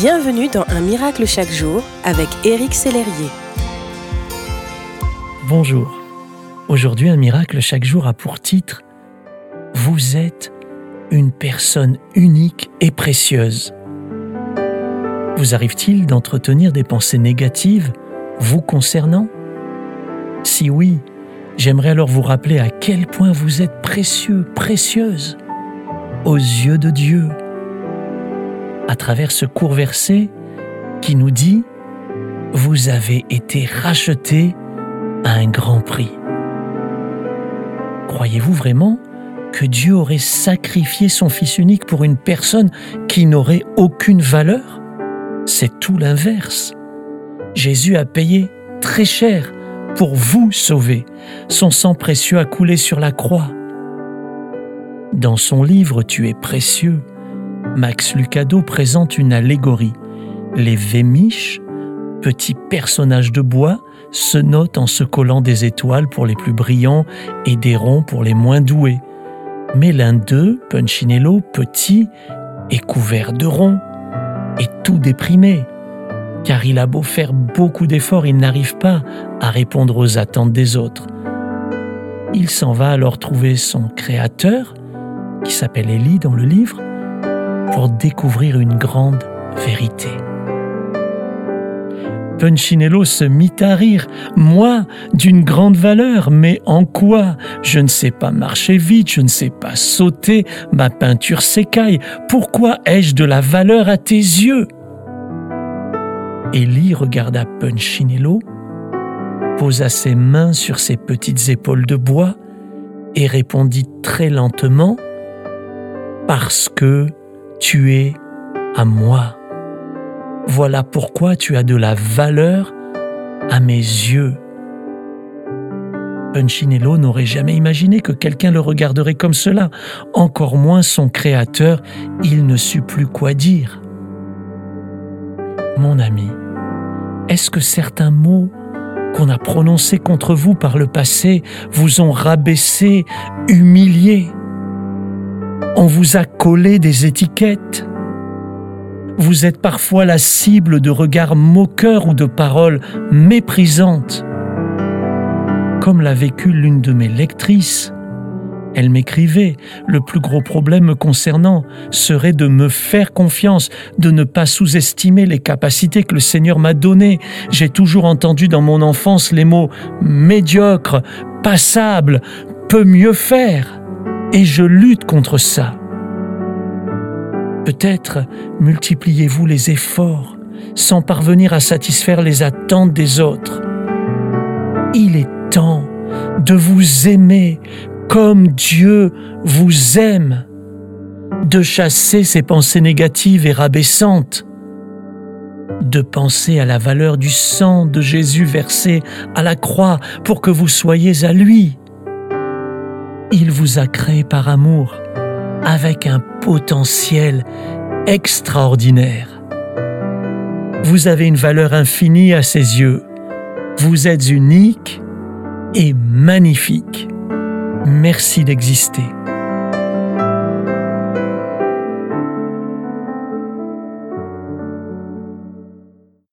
Bienvenue dans Un miracle chaque jour avec Éric Sellerier. Bonjour. Aujourd'hui, Un miracle chaque jour a pour titre Vous êtes une personne unique et précieuse. Vous arrive-t-il d'entretenir des pensées négatives vous concernant? Si oui, j'aimerais alors vous rappeler à quel point vous êtes précieux, précieuse aux yeux de Dieu à travers ce court verset qui nous dit Vous avez été rachetés à un grand prix. Croyez-vous vraiment que Dieu aurait sacrifié son Fils unique pour une personne qui n'aurait aucune valeur? C'est tout l'inverse. Jésus a payé très cher pour vous sauver. Son sang précieux a coulé sur la croix. Dans son livre Tu es précieux, Max Lucado présente une allégorie. Les Vémiches, petits personnages de bois, se notent en se collant des étoiles pour les plus brillants et des ronds pour les moins doués. Mais l'un d'eux, Punchinello, petit, est couvert de ronds et tout déprimé. Car il a beau faire beaucoup d'efforts, il n'arrive pas à répondre aux attentes des autres. Il s'en va alors trouver son créateur, qui s'appelle Élie dans le livre, pour découvrir une grande vérité. Punchinello se mit à rire. Moi, d'une grande valeur, mais en quoi? Je ne sais pas marcher vite, je ne sais pas sauter, ma peinture s'écaille. Pourquoi ai-je de la valeur à tes yeux? Élie regarda Punchinello, posa ses mains sur ses petites épaules de bois et répondit très lentement Parce que tu es à moi. Voilà pourquoi tu as de la valeur à mes yeux. Punchinello n'aurait jamais imaginé que quelqu'un le regarderait comme cela, encore moins son créateur, il ne sut plus quoi dire. Mon ami, est-ce que certains mots qu'on a prononcés contre vous par le passé vous ont rabaissé, humilié? On vous a collé des étiquettes. Vous êtes parfois la cible de regards moqueurs ou de paroles méprisantes. Comme l'a vécu l'une de mes lectrices. Elle m'écrivait, le plus gros problème me concernant serait de me faire confiance, de ne pas sous-estimer les capacités que le Seigneur m'a données. J'ai toujours entendu dans mon enfance les mots médiocre, passable, peut mieux faire et je lutte contre ça. Peut-être multipliez-vous les efforts sans parvenir à satisfaire les attentes des autres. Il est temps de vous aimer comme Dieu vous aime, de chasser ces pensées négatives et rabaissantes, de penser à la valeur du sang de Jésus versé à la croix pour que vous soyez à lui, il vous a créé par amour avec un potentiel extraordinaire. Vous avez une valeur infinie à ses yeux. Vous êtes unique et magnifique. Merci d'exister.